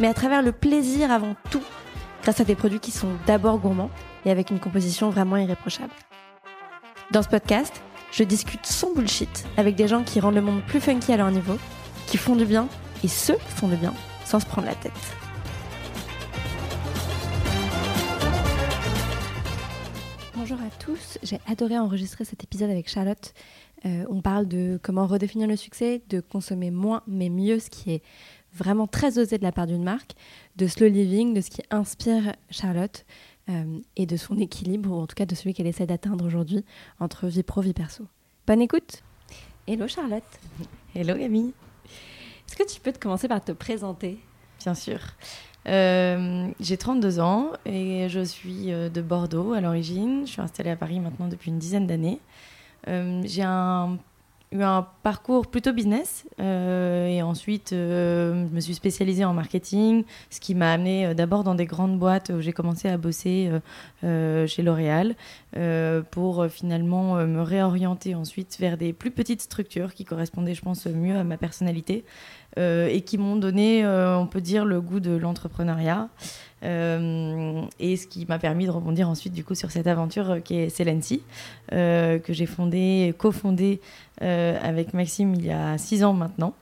mais à travers le plaisir avant tout, grâce à des produits qui sont d'abord gourmands et avec une composition vraiment irréprochable. Dans ce podcast, je discute sans bullshit avec des gens qui rendent le monde plus funky à leur niveau, qui font du bien et ceux qui font du bien sans se prendre la tête. Bonjour à tous, j'ai adoré enregistrer cet épisode avec Charlotte. Euh, on parle de comment redéfinir le succès, de consommer moins mais mieux, ce qui est vraiment très osé de la part d'une marque, de slow living, de ce qui inspire Charlotte euh, et de son équilibre, ou en tout cas de celui qu'elle essaie d'atteindre aujourd'hui entre vie pro, vie perso. Bonne écoute Hello Charlotte Hello Camille Est-ce que tu peux te commencer par te présenter? Bien sûr. Euh, j'ai 32 ans et je suis euh, de Bordeaux à l'origine. Je suis installée à Paris maintenant depuis une dizaine d'années. j'ai un eu un parcours plutôt business euh, et ensuite euh, je me suis spécialisée en marketing, ce qui m'a amené euh, d'abord dans des grandes boîtes où j'ai commencé à bosser chez L'Oréal pour finalement me réorienter ensuite vers des plus petites structures qui correspondaient je pense mieux à ma personnalité et qui m'ont donné on peut dire le goût de l'entrepreneuriat. Euh, et ce qui m'a permis de rebondir ensuite du coup sur cette aventure euh, qui est Celency, euh, que j'ai fondée, cofondée avec Maxime il y a six ans maintenant.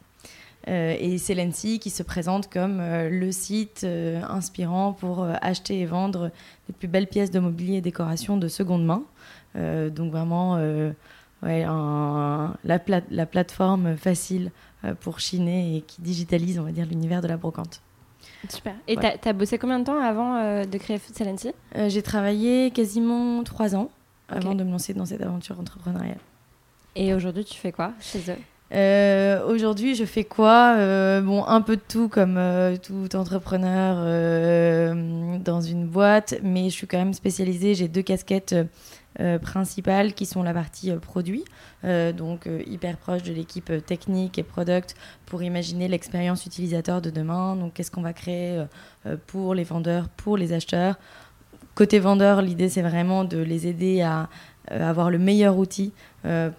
et Celency qui se présente comme le site inspirant pour acheter et vendre les plus belles pièces de mobilier et décoration de seconde main. donc vraiment la, la, plateforme facile pour chiner et qui digitalise, on va dire, l'univers de la brocante. Super. Et tu as, bossé combien de temps avant euh, de créer Celency euh, J'ai travaillé quasiment trois ans avant de me lancer dans cette aventure entrepreneuriale. Et aujourd'hui, tu fais quoi chez eux? Euh, Aujourd'hui, je fais quoi? Bon, un peu de tout comme tout entrepreneur dans une boîte, mais je suis quand même spécialisée. J'ai deux casquettes euh, principales qui sont la partie euh, produit, euh, donc hyper proche de l'équipe technique et product pour imaginer l'expérience utilisateur de demain. Donc qu'est-ce qu'on va créer pour les vendeurs, pour les acheteurs? Côté vendeur, l'idée c'est vraiment de les aider à avoir le meilleur outil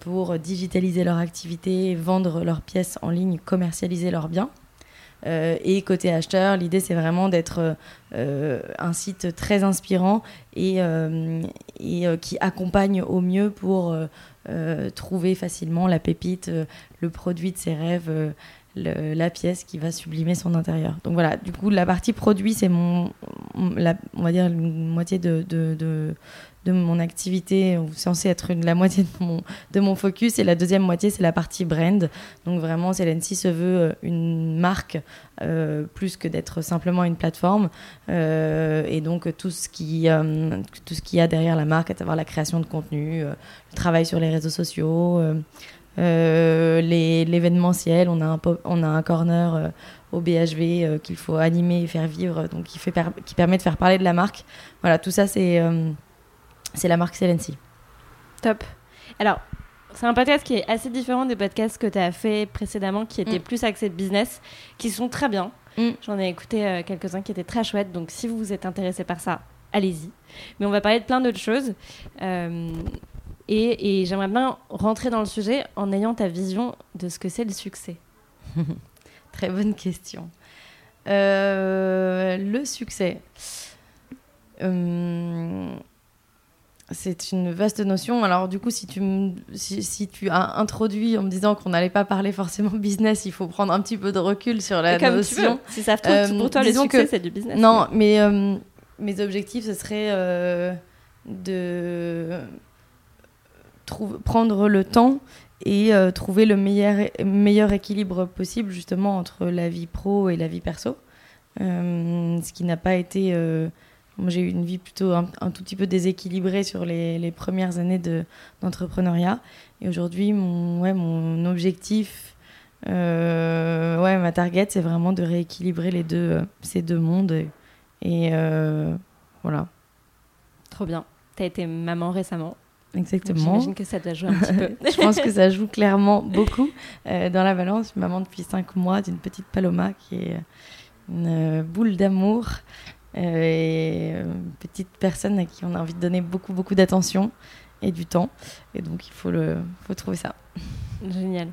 pour digitaliser leur activité, vendre leurs pièces en ligne, commercialiser leurs biens. Euh, et côté acheteur, l'idée c'est vraiment d'être euh, un site très inspirant et, euh, qui accompagne au mieux pour trouver facilement la pépite, le produit de ses rêves. la pièce qui va sublimer son intérieur. Donc voilà, du coup, la partie produit, c'est mon, on va dire, une moitié de mon activité, censé être la moitié de mon, de mon focus, et la deuxième moitié, c'est la partie brand. Donc vraiment, Celency se veut euh, une marque euh, plus que d'être simplement une plateforme. Euh, et donc tout ce qui tout ce qu'il y a derrière la marque, à savoir la création de contenu, le travail sur les réseaux sociaux. l'événementiel, on a un on a un corner au BHV qu'il faut animer et faire vivre, donc qui, fait qui permet de faire parler de la marque. Voilà, tout ça c'est c'est la marque Celency. Top. Alors, c'est un podcast qui est assez différent des podcasts que tu as fait précédemment, qui étaient mm. plus axés de business, qui sont très bien. Mm. J'en ai écouté euh, quelques-uns qui étaient très chouettes, donc si vous vous êtes intéressé par ça, allez-y. Mais on va parler de plein d'autres choses. Euh, et, j'aimerais bien rentrer dans le sujet en ayant ta vision de ce que c'est le succès. très bonne question. Euh, le succès. C'est une vaste notion. Alors du coup, si tu, si, tu as introduit en me disant qu'on n'allait pas parler forcément business, il faut prendre un petit peu de recul sur la comme notion. Tu Si ça trouve, euh, pour toi, le succès, c'est du business. Non, mais euh, mes objectifs, ce serait euh, de prendre le temps et trouver le meilleur, meilleur équilibre possible justement entre la vie pro et la vie perso. ce qui n'a pas été j'ai eu une vie plutôt un, tout petit peu déséquilibrée sur les, les premières années d'entrepreneuriat. et aujourd'hui, mon, ouais, mon objectif, euh, ouais, ma target, c'est vraiment de rééquilibrer les deux, ces deux mondes et, Et voilà. Trop bien. Tu as été maman récemment. Exactement. J'imagine que ça doit jouer un petit peu. je pense que ça joue clairement beaucoup dans la balance. Maman depuis 5 mois d'une petite Paloma qui est une boule d'amour et une petite personne à qui on a envie de donner beaucoup, beaucoup d'attention et du temps. Et donc, il faut, le, faut trouver ça. Génial.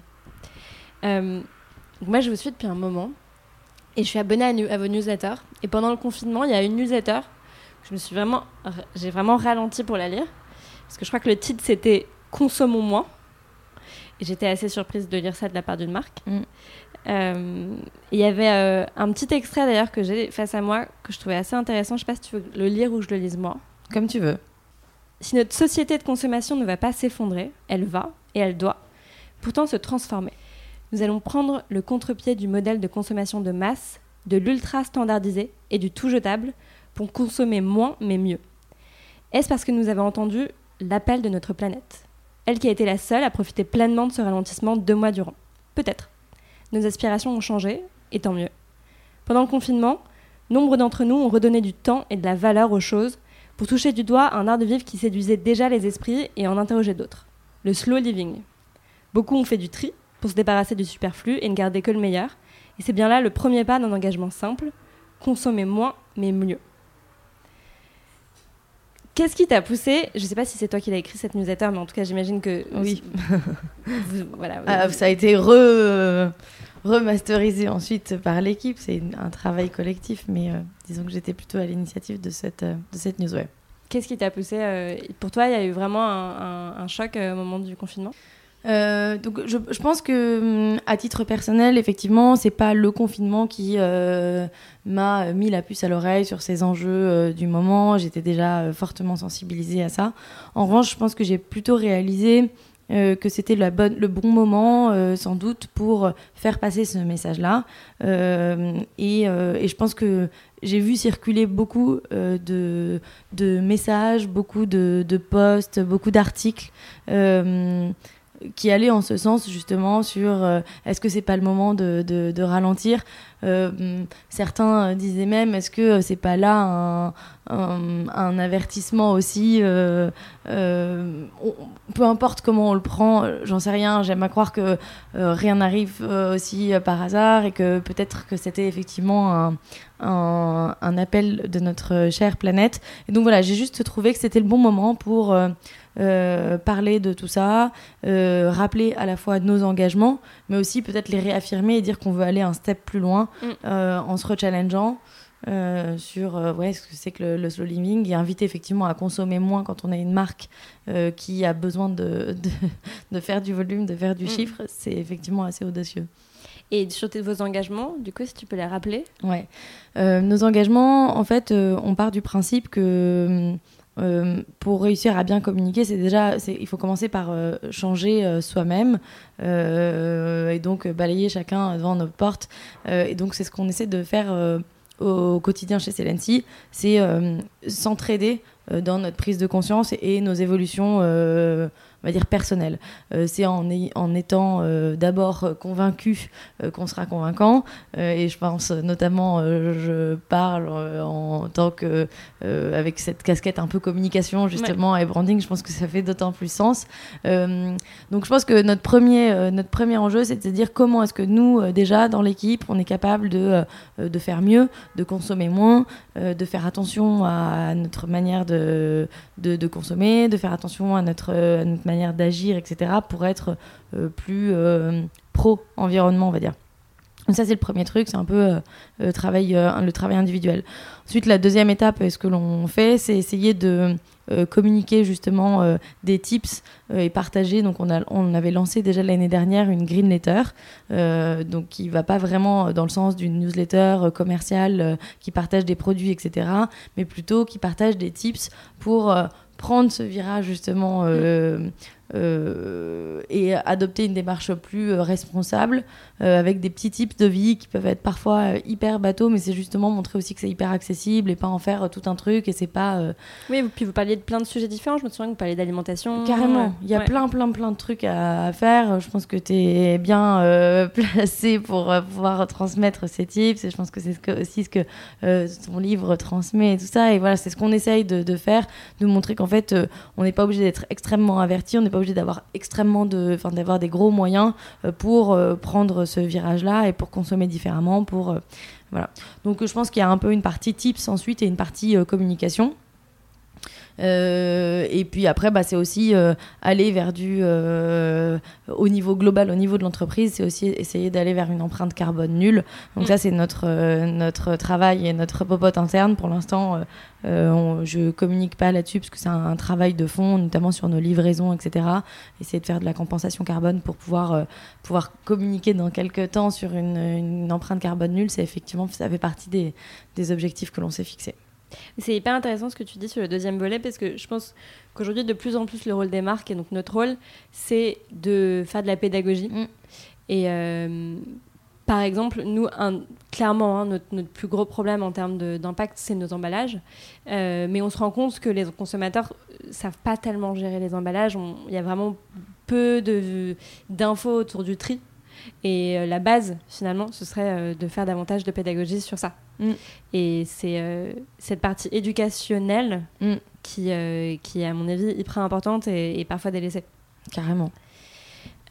Euh, moi, je vous suis depuis un moment et je suis abonnée à, vos newsletters. Et pendant le confinement, il y a une newsletter je me suis vraiment, j'ai vraiment ralenti pour la lire parce que je crois que le titre c'était Consommons moins. Et j'étais assez surprise de lire ça de la part d'une marque. Mm. Euh, il y avait euh, un petit extrait d'ailleurs que j'ai face à moi que je trouvais assez intéressant. Je sais pas si tu veux le lire ou je le lise moi. Comme tu veux. Si notre société de consommation ne va pas s'effondrer, elle va et elle doit pourtant se transformer. Nous allons prendre le contre-pied du modèle de consommation de masse, de l'ultra standardisé et du tout jetable pour consommer moins mais mieux. Est-ce parce que nous avons entendu l'appel de notre planète? Elle qui a été la seule à profiter pleinement de ce ralentissement deux mois durant. Peut-être. Nos aspirations ont changé, et tant mieux. Pendant le confinement, nombre d'entre nous ont redonné du temps et de la valeur aux choses pour toucher du doigt un art de vivre qui séduisait déjà les esprits et en interroger d'autres. Le slow living. Beaucoup ont fait du tri pour se débarrasser du superflu et ne garder que le meilleur. Et c'est bien là le premier pas d'un engagement simple, consommer moins mais mieux. Qu'est-ce qui t'a poussé? Je ne sais pas si c'est toi qui l'as écrit cette newsletter, mais en tout cas, j'imagine que. Oui. voilà, ah, ça a été re, remasterisé ensuite par l'équipe. C'est un travail collectif, mais euh, disons que j'étais plutôt à l'initiative de cette, euh, de cette news. Qu'est-ce qui t'a poussé euh, Pour toi, il y a eu vraiment un, un choc au moment du confinement? Euh, donc je, pense que hum, à titre personnel, effectivement, c'est pas le confinement qui euh, m'a mis la puce à l'oreille sur ces enjeux euh, du moment. J'étais déjà fortement sensibilisée à ça. En revanche, je pense que j'ai plutôt réalisé que c'était le bon moment, sans doute, pour faire passer ce message-là. Et, je pense que j'ai vu circuler beaucoup de, de, messages, beaucoup de, de posts, beaucoup d'articles qui allait en ce sens justement sur euh, est-ce que c'est pas le moment de, de, ralentir euh, certains disaient même est-ce que c'est pas là un, un, avertissement aussi euh, peu importe comment on le prend j'en sais rien j'aime à croire que rien n'arrive aussi par hasard et que peut-être que c'était effectivement un, un, appel de notre chère planète. Et donc voilà j'ai juste trouvé que c'était le bon moment pour euh, parler de tout ça, euh, rappeler à la fois nos engagements, mais aussi peut-être les réaffirmer et dire qu'on veut aller un step plus loin mm. euh, en se rechallengeant. Sur ouais, ce que c'est que le, slow living et inviter effectivement à consommer moins quand on a une marque qui a besoin de, de, de, faire du volume, de faire du mm. chiffre, c'est effectivement assez audacieux. Et sur vos engagements, du coup, si tu peux les rappeler? Ouais. nos engagements, en fait, on part du principe que euh, pour réussir à bien communiquer, c'est déjà, il faut commencer par euh, changer euh, soi-même et donc balayer chacun devant notre porte. et donc c'est ce qu'on essaie de faire au quotidien chez Celency, c'est s'entraider dans notre prise de conscience et nos évolutions on va dire personnel. Euh, c'est en, en, étant euh, d'abord convaincu euh, qu'on sera convaincant. et je pense notamment, je parle en tant que avec cette casquette un peu communication justement et branding. Je pense que ça fait d'autant plus sens. donc je pense que notre premier notre premier enjeu, c'est de se dire comment est-ce que nous déjà dans l'équipe, on est capable de de faire mieux, de consommer moins, de faire attention à notre manière de, de, de consommer, de faire attention à notre, à notre manière d'agir, etc., pour être euh, plus euh, pro-environnement, on va dire. Ça, c'est le premier truc, c'est un peu euh, le, travail, le travail individuel. Ensuite, la deuxième étape, ce que l'on fait, c'est essayer de communiquer justement des tips et partager. Donc, on, a, on avait lancé déjà l'année dernière une green letter, donc qui va pas vraiment dans le sens d'une newsletter commerciale qui partage des produits, etc., mais plutôt qui partage des tips pour prendre ce virage justement euh, euh, et adopter une démarche plus euh, responsable euh, avec des petits types de vie qui peuvent être parfois hyper bateaux, mais c'est justement montrer aussi que c'est hyper accessible et pas en faire tout un truc et c'est pas. Oui, puis vous parliez de plein de sujets différents. Je me souviens que vous parliez d'alimentation. Carrément. Il y a plein, plein, plein de trucs à, faire. Je pense que tu es bien placé pour pouvoir transmettre ces tips et je pense que c'est aussi ce que ton livre transmet et tout ça. Et voilà, c'est ce qu'on essaye de, de, faire, de montrer qu'en fait, on n'est pas obligé d'être extrêmement averti, on n'est pas obligé d'avoir extrêmement de, enfin d'avoir des gros moyens euh, pour euh, prendre ce virage-là et pour consommer différemment, pour euh, voilà. Donc je pense qu'il y a un peu une partie tips ensuite et une partie communication. Euh, et puis après, bah, c'est aussi euh, aller vers du, euh, au niveau global, au niveau de l'entreprise, c'est aussi essayer d'aller vers une empreinte carbone nulle. Donc ça, mm. c'est notre, notre travail et notre popote interne. Pour l'instant, je communique pas là-dessus parce que c'est un, travail de fond, notamment sur nos livraisons, etc. Essayer de faire de la compensation carbone pour pouvoir, pouvoir communiquer dans quelques temps sur une, une empreinte carbone nulle, c'est effectivement, ça fait partie des, des objectifs que l'on s'est fixés. C'est hyper intéressant ce que tu dis sur le deuxième volet parce que je pense qu'aujourd'hui, de plus en plus, le rôle des marques et donc notre rôle, c'est de faire de la pédagogie. Mm. Et euh, par exemple, nous, clairement, hein, notre, plus gros problème en termes d'impact, c'est nos emballages. Euh, mais on se rend compte que les consommateurs ne savent pas tellement gérer les emballages. Il y a vraiment peu d'infos autour du tri. Et euh, la base, finalement, ce serait de faire davantage de pédagogie sur ça. Mm. Et c'est euh, cette partie éducationnelle mm. qui, euh, qui est, à mon avis, hyper importante et, parfois délaissée. Carrément.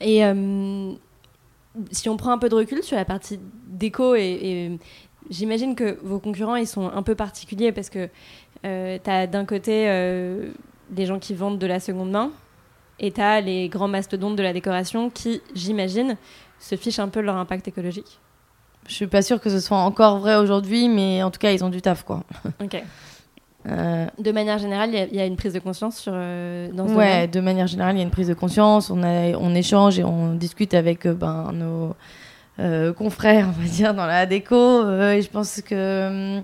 Et euh, si on prend un peu de recul sur la partie déco, et, j'imagine que vos concurrents, ils sont un peu particuliers parce que tu as d'un côté des gens qui vendent de la seconde main, et tu as les grands mastodontes de la décoration qui, j'imagine, se fichent un peu de leur impact écologique. Je suis pas sûre que ce soit encore vrai aujourd'hui, mais en tout cas, ils ont du taf, quoi. Ok. Euh, de manière générale, il y, a une prise de conscience sur, euh, dans ce Ouais, de manière générale, il y a une prise de conscience. On, a, on échange et on discute avec euh, ben, nos confrères, on va dire, dans la déco. et je pense que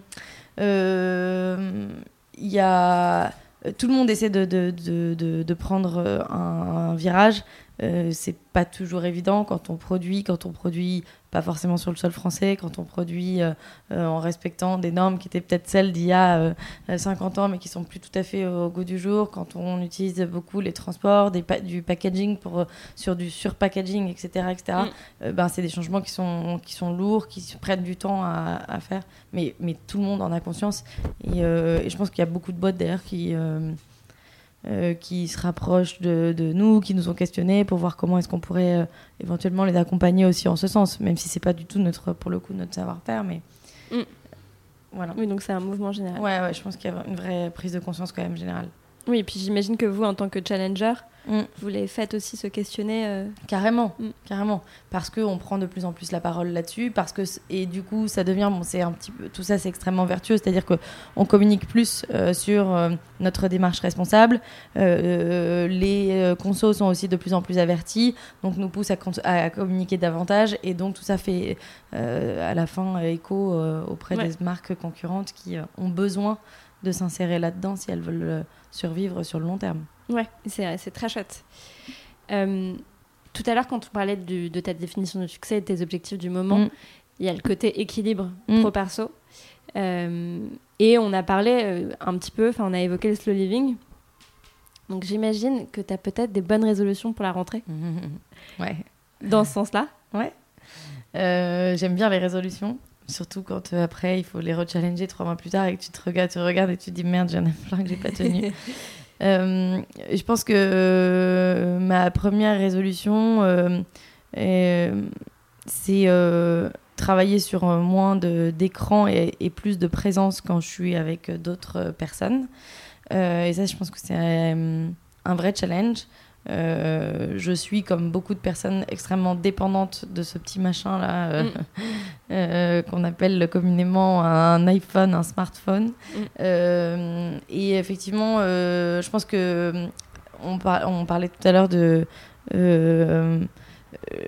il y a tout le monde essaie de, de, de, de prendre un, un virage. Euh, c'est pas toujours évident quand on produit, quand on produit pas forcément sur le sol français, quand on produit euh, euh, en respectant des normes qui étaient peut-être celles d'il y a 50 ans mais qui sont plus tout à fait au goût du jour, quand on utilise beaucoup les transports, des du packaging pour, sur du surpackaging, etc. etc. Mm. ben, c'est des changements qui sont, qui sont lourds, qui prennent du temps à, à faire, mais, mais tout le monde en a conscience. Et, et je pense qu'il y a beaucoup de boîtes d'ailleurs qui euh, qui se rapprochent de, nous, qui nous ont questionnés pour voir comment est-ce qu'on pourrait euh, éventuellement les accompagner aussi en ce sens, même si c'est pas du tout notre, pour le coup, notre savoir-faire, mais mm. voilà. Oui, donc c'est un mouvement général. Ouais, ouais, je pense qu'il y a une vraie prise de conscience quand même générale. Oui, et puis j'imagine que vous, en tant que challenger, mm. vous les faites aussi se questionner. Euh, carrément, mm. carrément. Parce qu'on prend de plus en plus la parole là-dessus. Parce que et du coup, ça devient, bon, c'est un petit peu, tout ça, c'est extrêmement vertueux. C'est-à-dire qu'on communique plus euh, sur euh, notre démarche responsable. les consos sont aussi de plus en plus avertis, donc nous poussent à, à communiquer davantage. Et donc tout ça fait à la fin écho auprès des marques concurrentes qui ont besoin de s'insérer là-dedans si elles veulent survivre sur le long terme. Ouais, c'est très chouette. Euh, tout à l'heure, quand on parlait de ta définition de succès et de tes objectifs du moment, mm. il y a le côté équilibre mm. pro-perso. Euh, et on a parlé euh, un petit peu, enfin, on a évoqué le slow living. Donc j'imagine que tu as peut-être des bonnes résolutions pour la rentrée. Ouais. Dans ce sens-là Ouais. J'aime bien les résolutions. Surtout quand euh, après, il faut les rechallenger trois mois plus tard et que tu te regardes, tu regardes et tu te dis merde, j'en ai plein que j'ai pas tenu. Euh, je pense que euh, ma première résolution, c'est travailler sur moins d'écran et, et, plus de présence quand je suis avec d'autres personnes. et ça, je pense que c'est un vrai challenge. Euh, je suis, comme beaucoup de personnes, extrêmement dépendante de ce petit machin-là euh, mm. euh, qu'on appelle communément un iPhone, un smartphone. Mm. et effectivement, je pense que on, on, parlait tout à l'heure de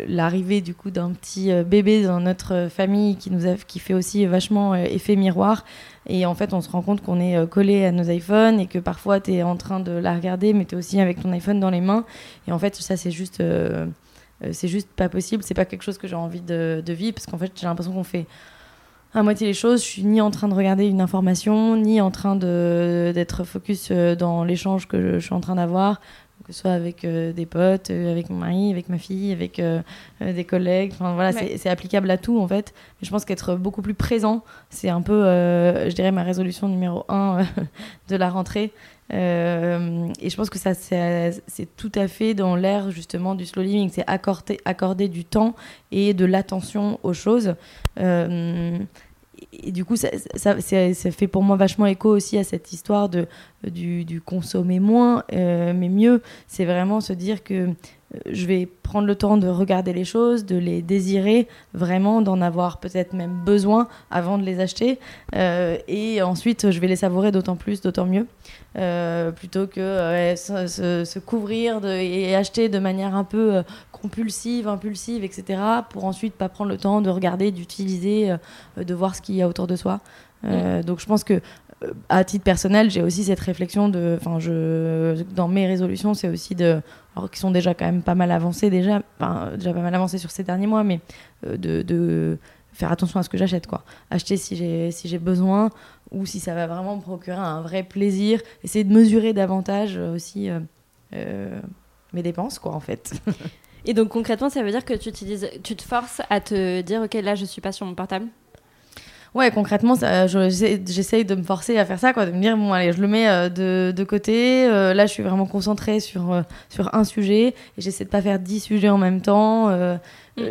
l'arrivée du coup d'un petit bébé dans notre famille qui nous a, qui fait aussi vachement effet miroir. Et en fait, on se rend compte qu'on est collé à nos iPhones et que parfois tu es en train de la regarder, mais tu es aussi avec ton iPhone dans les mains. Et en fait, ça, c'est juste euh, c'est juste pas possible, c'est pas quelque chose que j'ai envie de, vivre parce qu'en fait j'ai l'impression qu'on fait à moitié les choses. Je suis ni en train de regarder une information, ni en train d'être focus euh, dans l'échange que je, suis en train d'avoir, que ce soit avec euh, des potes, avec mon mari, avec ma fille, avec des collègues. Enfin voilà, c'est applicable à tout en fait. Mais je pense qu'être beaucoup plus présent, c'est un peu, je dirais, ma résolution numéro un de la rentrée. Euh, et je pense que ça, c'est tout à fait dans l'ère justement du slow living, c'est accorder, accorder du temps et de l'attention aux choses. Euh, et du coup, ça, ça, fait pour moi vachement écho aussi à cette histoire de, du, du consommer moins, euh, mais mieux. C'est vraiment se dire que je vais prendre le temps de regarder les choses, de les désirer, vraiment d'en avoir peut-être même besoin avant de les acheter. Euh, et ensuite, je vais les savourer d'autant plus, d'autant mieux, euh, plutôt que se, couvrir et acheter de manière un peu euh, compulsive, impulsive, etc., pour ensuite pas prendre le temps de regarder, d'utiliser, de voir ce qu'il y a autour de soi. Mm. Donc je pense que à titre personnel, j'ai aussi cette réflexion de, enfin, je, dans mes résolutions, c'est aussi de, alors qui sont déjà quand même pas mal avancées déjà, pas mal avancées sur ces derniers mois, mais euh, de, faire attention à ce que j'achète, quoi. Acheter si j'ai besoin ou si ça va vraiment me procurer un vrai plaisir. Essayer de mesurer davantage euh, aussi euh, mes dépenses, quoi, en fait. Et donc concrètement, ça veut dire que tu tu te forces à te dire, ok, là, je suis pas sur mon portable? Ouais, concrètement, j'essaye de me forcer à faire ça, quoi, de me dire, bon, allez, je le mets euh, de, de, côté. Euh, là, je suis vraiment concentrée sur, euh, sur un sujet et j'essaie de pas faire dix sujets en même temps. Mm.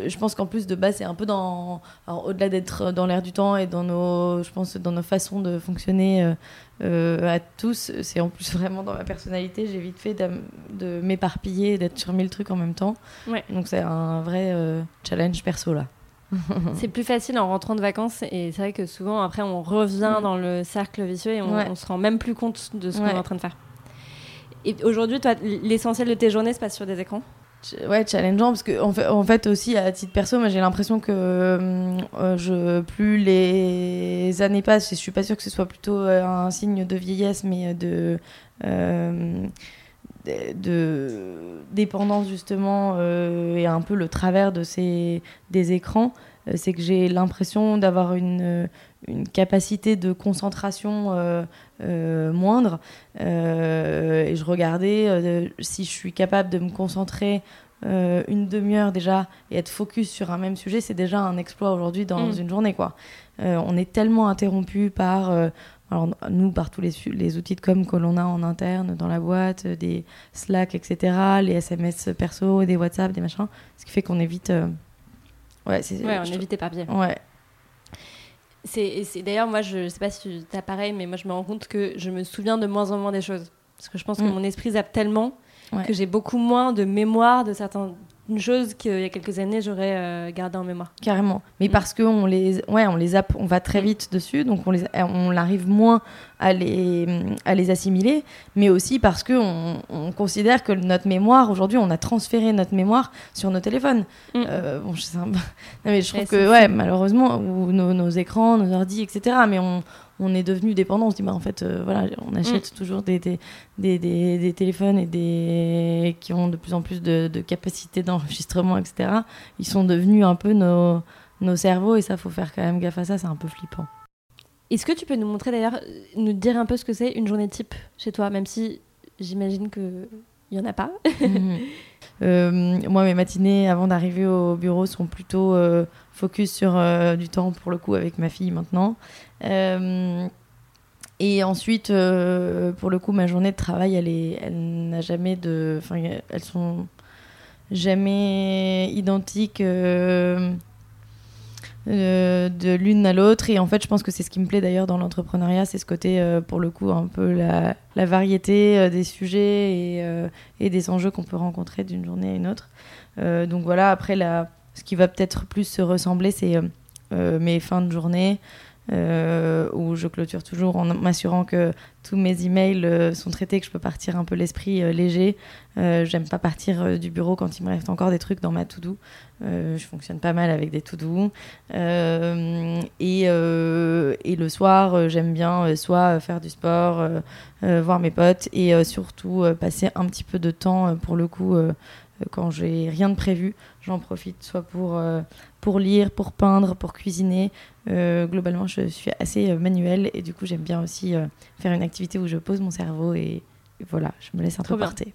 je pense qu'en plus, de base, c'est un peu dans. Au-delà d'être dans l'air du temps et dans nos, je pense, dans nos façons de fonctionner à tous, c'est en plus vraiment dans ma personnalité. J'ai vite fait de, de m'éparpiller, d'être sur mille trucs en même temps. Ouais. Donc, c'est un vrai challenge perso, là. c'est plus facile en rentrant de vacances et c'est vrai que souvent après on revient mm. dans le cercle vicieux et on, se rend même plus compte de ce qu'on est en train de faire. Et aujourd'hui, toi, l'essentiel de tes journées se passe sur des écrans? Ouais, challengeant parce que en fait, en fait aussi à titre perso, moi j'ai l'impression que euh, je plus les années passent, je suis pas sûre que ce soit plutôt euh, un signe de vieillesse, mais de euh, de dépendance justement euh, et un peu le travers de ces des écrans euh, c'est que j'ai l'impression d'avoir une, euh, une, capacité de concentration moindre et je regardais si je suis capable de me concentrer une demi-heure déjà et être focus sur un même sujet c'est déjà un exploit aujourd'hui dans mm. une journée quoi on est tellement interrompu par alors, nous, par tous les, les outils de com que l'on a en interne dans la boîte, euh, des Slack, etc., les SMS perso, des WhatsApp, des machins, ce qui fait qu'on évite. Euh, ouais, ouais, on évite éparpillé. Ouais. C'est, d'ailleurs, moi, je, ne sais pas si tu as pareil, mais moi, je me rends compte que je me souviens de moins en moins des choses. Parce que je pense que mm. mon esprit zappe tellement que j'ai beaucoup moins de mémoire de certains une chose qu'il y a quelques années j'aurais euh, gardé en mémoire. Carrément. Mais mm. parce qu'on les, ouais, on les on va très mm. vite dessus, donc on les, on arrive moins à les, à les assimiler, mais aussi parce que on, considère que notre mémoire aujourd'hui, on a transféré notre mémoire sur nos téléphones. Mm. Euh, bon, je, mais je trouve que ouais, malheureusement, ou nos, nos écrans, nos ordi, etc. Mais on on est devenu dépendant. On se dit, bah, en fait, euh, voilà, on achète mm. toujours des, des, des, des, téléphones et des... qui ont de plus en plus de, de capacité d'enregistrement, etc. Ils sont devenus un peu nos, nos cerveaux et ça, faut faire quand même gaffe à ça, c'est un peu flippant. Est-ce que tu peux nous montrer d'ailleurs, nous dire un peu ce que c'est une journée type chez toi, même si j'imagine que il y en a pas. Mhm. Euh, moi, mes matinées avant d'arriver au bureau sont plutôt euh, focus sur du temps pour le coup avec ma fille maintenant. Euh, et ensuite, euh, pour le coup, ma journée de travail, elle, est, elle n'a jamais de. Enfin, elles sont jamais identiques euh, de l'une à l'autre. Et en fait, je pense que c'est ce qui me plaît d'ailleurs dans l'entrepreneuriat, c'est ce côté, pour le coup, un peu la, variété des sujets et, des enjeux qu'on peut rencontrer d'une journée à une autre. donc voilà, après, ce qui va peut-être plus se ressembler, c'est mes fins de journée. Où je clôture toujours en m'assurant que tous mes emails sont traités, que je peux partir un peu l'esprit léger. J'aime pas partir du bureau quand il me reste encore des trucs dans ma to-do. je fonctionne pas mal avec des to-do. Et, le soir, j'aime bien soit faire du sport, voir mes potes et surtout passer un petit peu de temps pour le coup quand j'ai rien de prévu, j'en profite soit pour, euh, pour lire, pour peindre, pour cuisiner. Euh, globalement, je suis assez euh, manuelle et du coup, j'aime bien aussi faire une activité où je pose mon cerveau et, voilà, je me laisse un peu porter.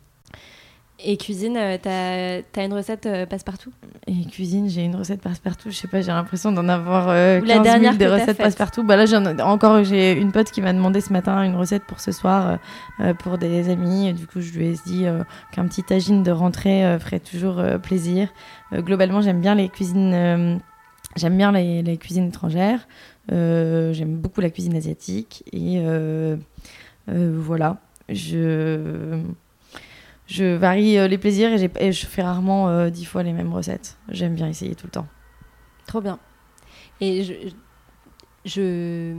Et cuisine, euh, t'as as une recette euh, passe-partout? Et cuisine, j'ai une recette passe-partout. Je sais pas, j'ai l'impression d'en avoir euh, 15 la dernière 000 des recettes passe-partout. Bah là, encore, j'ai une pote qui m'a demandé ce matin une recette pour ce soir euh, pour des amis. Du coup, je lui ai dit qu'un petit tagine de rentrée ferait toujours plaisir. globalement, j'aime bien les cuisines. j'aime bien les, les, cuisines étrangères. j'aime beaucoup la cuisine asiatique. Et voilà. Je je varie euh, les plaisirs et, je fais rarement euh, dix fois les mêmes recettes. J'aime bien essayer tout le temps. Trop bien. Et je, je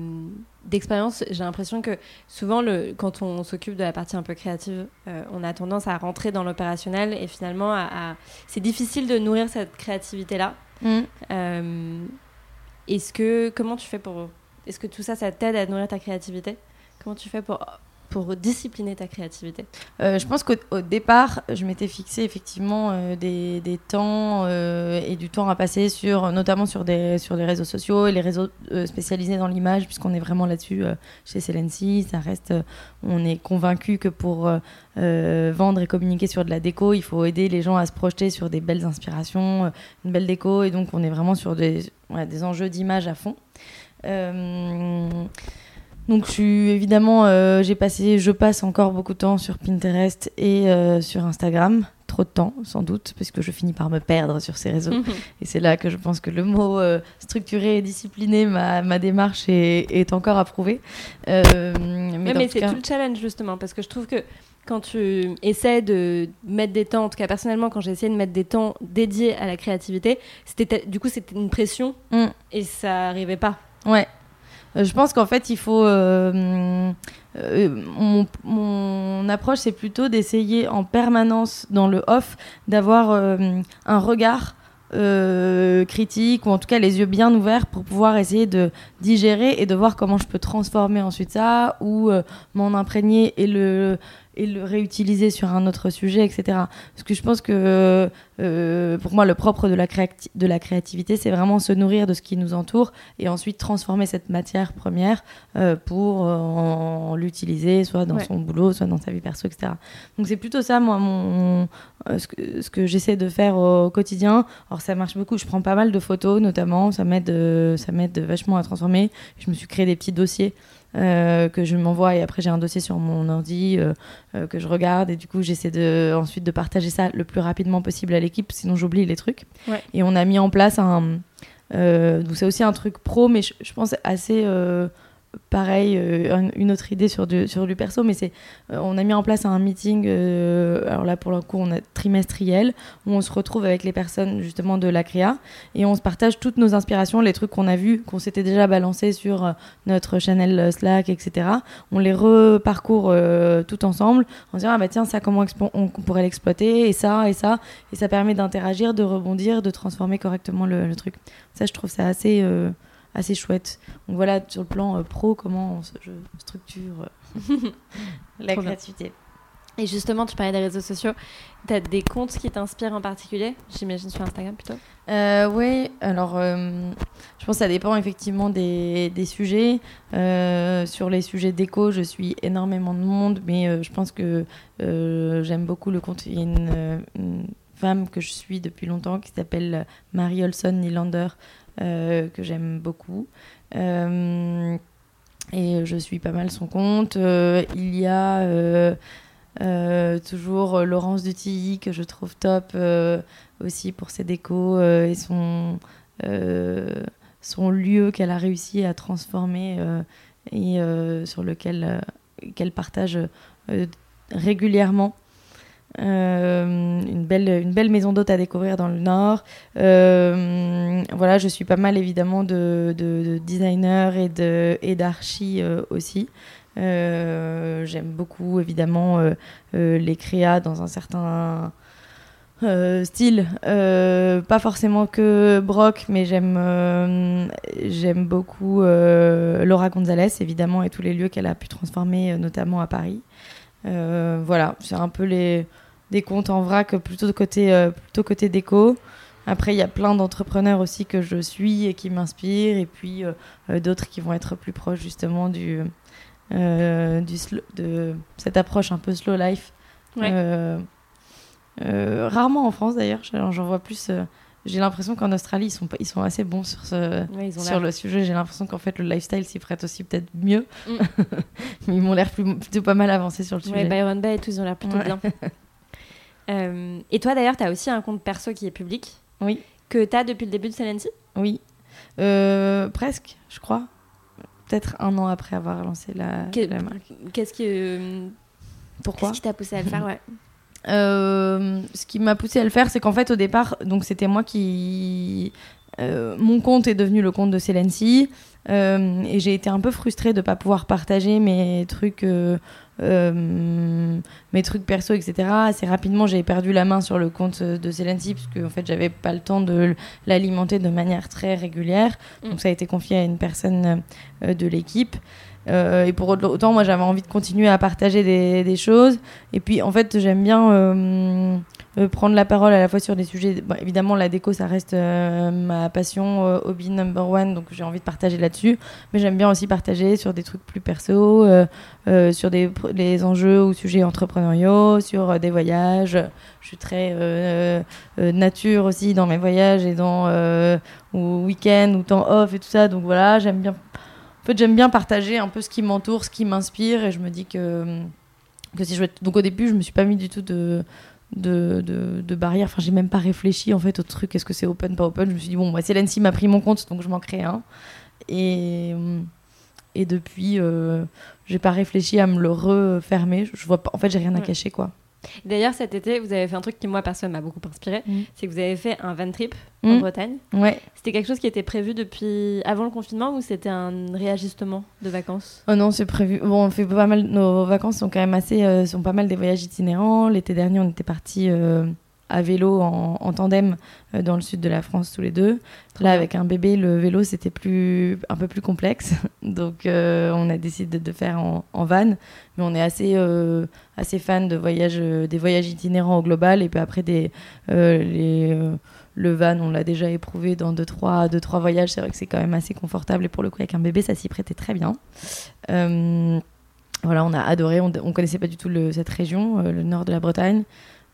d'expérience, j'ai l'impression que souvent, le, quand on s'occupe de la partie un peu créative, euh, on a tendance à rentrer dans l'opérationnel et finalement, à, c'est difficile de nourrir cette créativité-là. Mm. est-ce que, comment tu fais pour, est-ce que tout ça, ça t'aide à nourrir ta créativité? Comment tu fais pour pour discipliner ta créativité euh, Je pense qu'au départ, je m'étais fixé effectivement euh, des, des, temps euh, et du temps à passer sur, notamment sur des, sur des réseaux sociaux et les réseaux spécialisés dans l'image, puisqu'on est vraiment là-dessus chez Celency. Ça reste, on est convaincu que pour vendre et communiquer sur de la déco, il faut aider les gens à se projeter sur des belles inspirations, une belle déco, et donc on est vraiment sur des, des enjeux d'image à fond. Donc je suis évidemment, euh, j'ai passé, je passe encore beaucoup de temps sur Pinterest et euh, sur Instagram, trop de temps sans doute, parce que je finis par me perdre sur ces réseaux. et c'est là que je pense que le mot euh, structuré et discipliné, ma, ma démarche est, est, encore approuvée. mais, mais c'est tout le challenge justement, parce que je trouve que quand tu essaies de mettre des temps, en tout cas personnellement, quand j'ai essayé de mettre des temps dédiés à la créativité, c'était du coup c'était une pression mm. et ça arrivait pas. Ouais, euh, je pense qu'en fait, il faut. Euh, euh, mon, mon, approche, c'est plutôt d'essayer en permanence dans le off d'avoir un regard. critique ou en tout cas les yeux bien ouverts pour pouvoir essayer de digérer et de voir comment je peux transformer ensuite ça ou m'en imprégner et le et le réutiliser sur un autre sujet, etc. Parce que je pense que euh, pour moi, le propre de la, de la créativité, c'est vraiment se nourrir de ce qui nous entoure et ensuite transformer cette matière première euh, pour euh, l'utiliser, soit dans son boulot, soit dans sa vie perso, etc. Donc c'est plutôt ça, moi, mon, ce que, ce que j'essaie de faire au quotidien. Alors ça marche beaucoup, je prends pas mal de photos notamment, ça m'aide ça m'aide vachement à transformer. Je me suis créé des petits dossiers. Euh, que je m'envoie et après j'ai un dossier sur mon ordi euh, euh, que je regarde et du coup j'essaie de ensuite de partager ça le plus rapidement possible à l'équipe sinon j'oublie les trucs. Et on a mis en place un c'est aussi un truc pro mais je, je pense assez pareil, euh, une autre idée sur du, perso, mais c'est euh, on a mis en place un meeting, euh, alors là pour le coup on a trimestriel, où on se retrouve avec les personnes justement de la créa et on se partage toutes nos inspirations, les trucs qu'on a vus, qu'on s'était déjà balancés sur notre channel Slack, etc. On les reparcourt tout ensemble en disant ah bah tiens ça comment on pourrait l'exploiter et ça et ça et ça permet d'interagir, de rebondir, de transformer correctement le, le, truc. Ça je trouve ça assez assez chouette. Donc voilà, sur le plan euh, pro, comment je structure euh, la créativité. Et justement, tu parlais des réseaux sociaux. Tu as des comptes qui t'inspirent en particulier? J'imagine sur Instagram plutôt euh, Oui, alors je pense que ça dépend effectivement des, des sujets. sur les sujets d'éco, je suis énormément de monde, mais je pense que j'aime beaucoup le compte. Il y a une, une, femme que je suis depuis longtemps qui s'appelle Marie Olson Nylander, que j'aime beaucoup. Euh, et je suis pas mal son compte. Euh, il y a toujours Laurence Dutilly que je trouve top aussi pour ses décos et son, son lieu qu'elle a réussi à transformer et sur lequel qu'elle partage régulièrement. Une, belle, une belle maison d'hôte à découvrir dans le nord. voilà, je suis pas mal évidemment de, de, designers et, de, et d'archi aussi. j'aime beaucoup évidemment les créas dans un certain euh, style, euh, pas forcément que Brock, mais j'aime euh, j'aime beaucoup Laura Gonzalez évidemment et tous les lieux qu'elle a pu transformer, notamment à Paris. voilà, c'est un peu les des comptes en vrac plutôt côté plutôt côté déco. Après, il y a plein d'entrepreneurs aussi que je suis et qui m'inspirent, et puis d'autres qui vont être plus proches justement du, du de cette approche un peu slow life. Euh, rarement en France d'ailleurs, j'en vois plus. Euh, j'ai l'impression qu'en Australie, ils sont, ils sont assez bons sur, ce, sur le sujet. J'ai l'impression qu'en fait, le lifestyle s'y prête aussi peut-être mieux. Mm. ils m'ont l'air plutôt pas mal avancé sur le sujet. Byron Bay et tout, ils ont l'air plutôt bien. Euh, et toi d'ailleurs, tu as aussi un compte perso qui est public. Oui. Que tu as depuis le début de Celency Oui. presque, je crois. Peut-être un an après avoir lancé la, la marque. Qu'est-ce qui. Pourquoi Qu'est-ce qui t'a poussé à le faire ouais. Euh, ce qui m'a poussé à le faire, c'est qu'en fait, au départ, donc c'était moi qui. Euh, mon compte est devenu le compte de Celency euh, et j'ai été un peu frustrée de ne pas pouvoir partager mes trucs, mes trucs perso, etc. Assez rapidement, j'ai perdu la main sur le compte de Celency parce que en fait, j'avais pas le temps de l'alimenter de manière très régulière. Mm. Donc, ça a été confié à une personne de l'équipe. Euh, et pour autant, moi, j'avais envie de continuer à partager des, des, choses. Et puis, en fait, j'aime bien euh, euh, prendre la parole à la fois sur des sujets. évidemment, la déco, ça reste ma passion, hobby number one, donc j'ai envie de partager là-dessus. Mais j'aime bien aussi partager sur des trucs plus perso, sur des les enjeux ou sujets entrepreneuriaux, sur des voyages. Je suis très nature aussi dans mes voyages et dans ou week-end ou temps off et tout ça. Donc voilà, j'aime bien en fait, j'aime bien partager un peu ce qui m'entoure, ce qui m'inspire, et je me dis que, que c'est chouette. Donc au début, je me suis pas mis du tout de, de, de, barrière. Enfin, j'ai même pas réfléchi en fait au truc. Est-ce que c'est open, pas open Je me suis dit bon, bah, Célency m'a pris mon compte, donc je m'en crée un. Et, et depuis, euh, j'ai pas réfléchi à me le refermer. Je vois pas. En fait, j'ai rien à cacher quoi. D'ailleurs, cet été, vous avez fait un truc qui, moi, personne m'a beaucoup inspiré. Mm. C'est que vous avez fait un van trip en mm. Bretagne. Ouais. C'était quelque chose qui était prévu depuis avant le confinement ou c'était un réajustement de vacances? Oh non, c'est prévu. Bon, on fait pas mal. Nos vacances sont quand même assez. Euh, sont pas mal des voyages itinérants. L'été dernier, on était partis. Euh, à vélo en, tandem euh, dans le sud de la France tous les deux. Là, avec un bébé, le vélo, c'était plus, un peu plus complexe. Donc, euh, on a décidé de, faire en, van. Mais on est assez, euh, assez fan de voyages, des voyages itinérants au global. Et puis après, des, les, le van, on l'a déjà éprouvé dans deux trois, deux, trois voyages. C'est vrai que c'est quand même assez confortable. Et pour le coup, avec un bébé, ça s'y prêtait très bien. voilà, on a adoré. On ne connaissait pas du tout le, cette région, le nord de la Bretagne.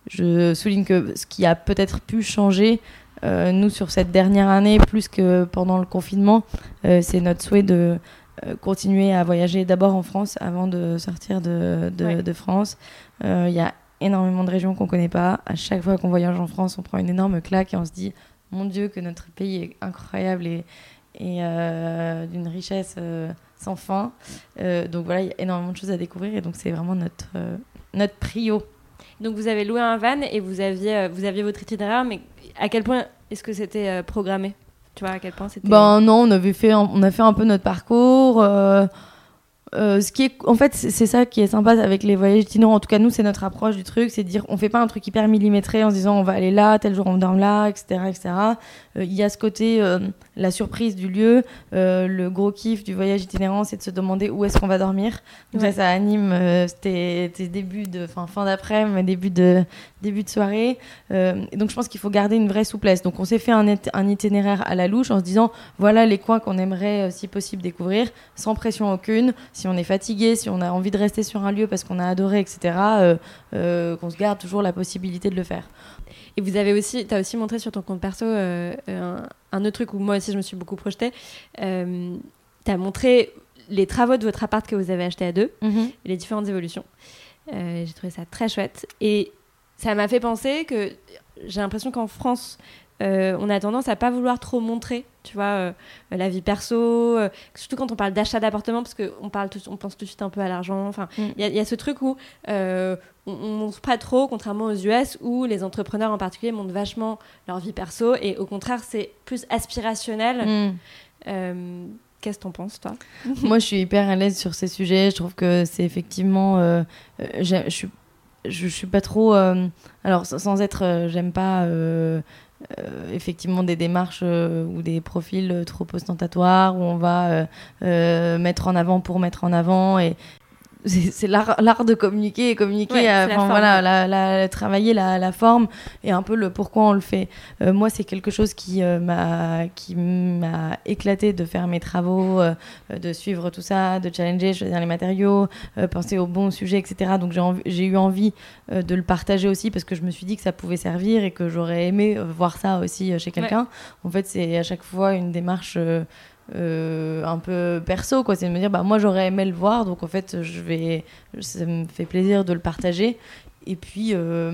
Je souligne que ce qui a peut-être pu changer, euh, nous, sur cette dernière année, plus que pendant le confinement, euh, c'est notre souhait de euh, continuer à voyager d'abord en France avant de sortir de, de, France. Il y a énormément de régions qu'on ne connaît pas. À chaque fois qu'on voyage en France, on prend une énorme claque et on se dit, mon Dieu, que notre pays est incroyable et, et d'une richesse sans fin. donc voilà, il y a énormément de choses à découvrir et donc c'est vraiment notre, notre prio. Donc vous avez loué un van et vous aviez, euh, vous aviez votre itinéraire, mais à quel point est-ce que c'était euh, programmé? Tu vois, à quel point c'était... Ben non, on, avait fait on a fait un peu notre parcours. Euh, euh, ce qui est, en fait, c'est ça qui est sympa avec les voyages itinérants. En tout cas, nous, c'est notre approche du truc, c'est de dire, on fait pas un truc hyper millimétré en se disant, on va aller là, tel jour on dorme là, etc., etc. Euh, il y a ce côté, euh, la surprise du lieu, le gros kiff du voyage itinérant, c'est de se demander où est-ce qu'on va dormir. Donc ça, ça anime tes, tes, débuts de, fin, fin d'après-midi, début de, début de soirée. donc je pense qu'il faut garder une vraie souplesse. Donc on s'est fait un, un, itinéraire à la louche en se disant, voilà les coins qu'on aimerait, si possible, découvrir, sans pression aucune si on est fatigué, si on a envie de rester sur un lieu parce qu'on a adoré, etc., euh, euh, qu'on se garde toujours la possibilité de le faire. Et vous avez aussi, tu as aussi montré sur ton compte perso euh, un, autre truc où moi aussi je me suis beaucoup projetée. tu as montré les travaux de votre appart que vous avez acheté à deux, mhm. et les différentes évolutions. J'ai trouvé ça très chouette. Et ça m'a fait penser que j'ai l'impression qu'en France, euh, on a tendance à pas vouloir trop montrer, tu vois, euh, la vie perso, euh, surtout quand on parle d'achat d'appartement, parce qu'on parle, tout- on pense tout de suite un peu à l'argent. Enfin, Mm. il y, a- il y a ce truc où on, on montre pas trop, contrairement aux US, où les entrepreneurs en particulier montrent vachement leur vie perso, et au contraire, c'est plus aspirationnel. Mm. Qu'est-ce que t'en penses, toi? Moi, je suis hyper à l'aise sur ces sujets. Je trouve que c'est effectivement. je suis, je, suis pas trop. euh, alors, sans- sans être. euh, J'aime pas. euh, euh, effectivement des démarches euh, ou des profils euh, trop ostentatoires où on va mettre en avant pour mettre en avant et c'est l'art de communiquer et communiquer Ouais, euh, la forme, voilà ouais. la, la- travailler la, la forme et un peu le pourquoi on le fait. Euh, moi c'est quelque chose qui euh, m'a qui m'a éclaté de faire mes travaux euh, de suivre tout ça de challenger choisir les matériaux penser aux bons sujets etc donc j'ai eu envie de le partager aussi parce que je me suis dit que ça pouvait servir et que j'aurais aimé voir ça aussi chez quelqu'un. En fait c'est à chaque fois une démarche euh, un peu perso quoi. C'est de me dire bah moi j'aurais aimé le voir donc en fait je vais ça me fait plaisir de le partager. Et puis euh,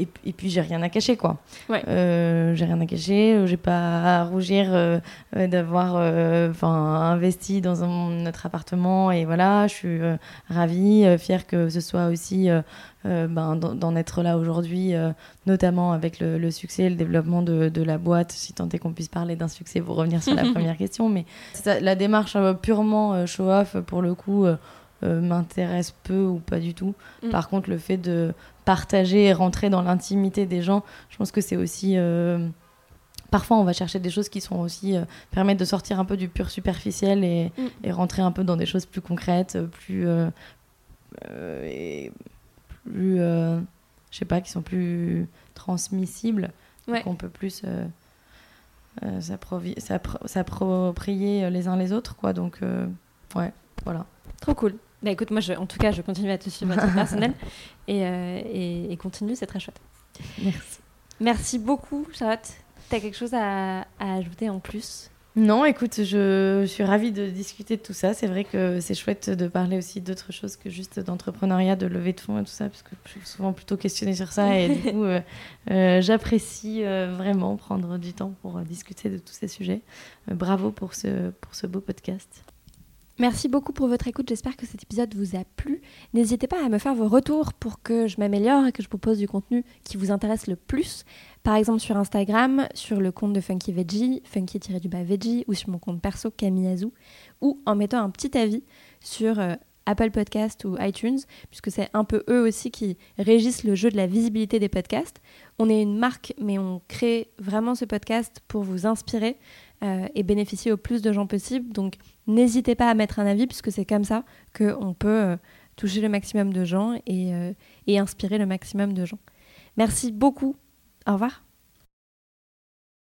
et, et puis j'ai rien à cacher quoi Ouais. Euh, j'ai rien à cacher j'ai pas à rougir euh, euh, d'avoir euh, enfin investi dans un- notre appartement et voilà je suis euh, ravie euh, fière que ce soit aussi euh, euh, ben, d'en être là aujourd'hui euh, notamment avec le, le succès, le développement de, de la boîte, si tant est qu'on puisse parler d'un succès pour revenir sur la première question. Mais ça- la démarche euh, purement euh, show-off, pour le coup, euh, m'intéresse peu ou pas du tout. Mm. Par contre, le fait de partager et rentrer dans l'intimité des gens, je pense que c'est aussi... euh, Parfois, on va chercher des choses qui sont aussi euh, permettent de sortir un peu du pur superficiel et, Mm. et rentrer un peu dans des choses plus concrètes, plus et plus, je sais pas, qui sont plus transmissibles, Ouais. qu'on peut plus s'approprier les uns les autres, quoi. Donc, ouais, voilà. Trop cool. Bah écoute, moi, je- en tout cas, je continue à te suivre à titre personnel et, euh, et, et continue, c'est très chouette. Merci. Merci beaucoup, Charlotte. T'as quelque chose à, à ajouter en plus? Non, écoute, je suis ravie de discuter de tout ça. C'est vrai que c'est chouette de parler aussi d'autres choses que juste d'entrepreneuriat, de levée de fonds et tout ça, parce que je suis souvent plutôt questionnée sur ça. Et du coup, euh, euh, j'apprécie euh, vraiment prendre du temps pour discuter de tous ces sujets. Bravo pour ce, pour ce beau podcast. Merci beaucoup pour votre écoute. J'espère que cet épisode vous a plu. N'hésitez pas à me faire vos retours pour que je m'améliore et que je propose du contenu qui vous intéresse le plus. Par exemple sur Instagram, sur le compte de Funky Veggie, funky-du-bas veggie, ou sur mon compte perso Camille Azou, ou en mettant un petit avis sur euh, Apple Podcast ou iTunes, puisque c'est un peu eux aussi qui régissent le jeu de la visibilité des podcasts. On est une marque, mais on crée vraiment ce podcast pour vous inspirer euh, et bénéficier au plus de gens possible. Donc n'hésitez pas à mettre un avis, puisque c'est comme ça qu'on peut euh, toucher le maximum de gens euh, et inspirer le maximum de gens. Merci beaucoup. Au revoir.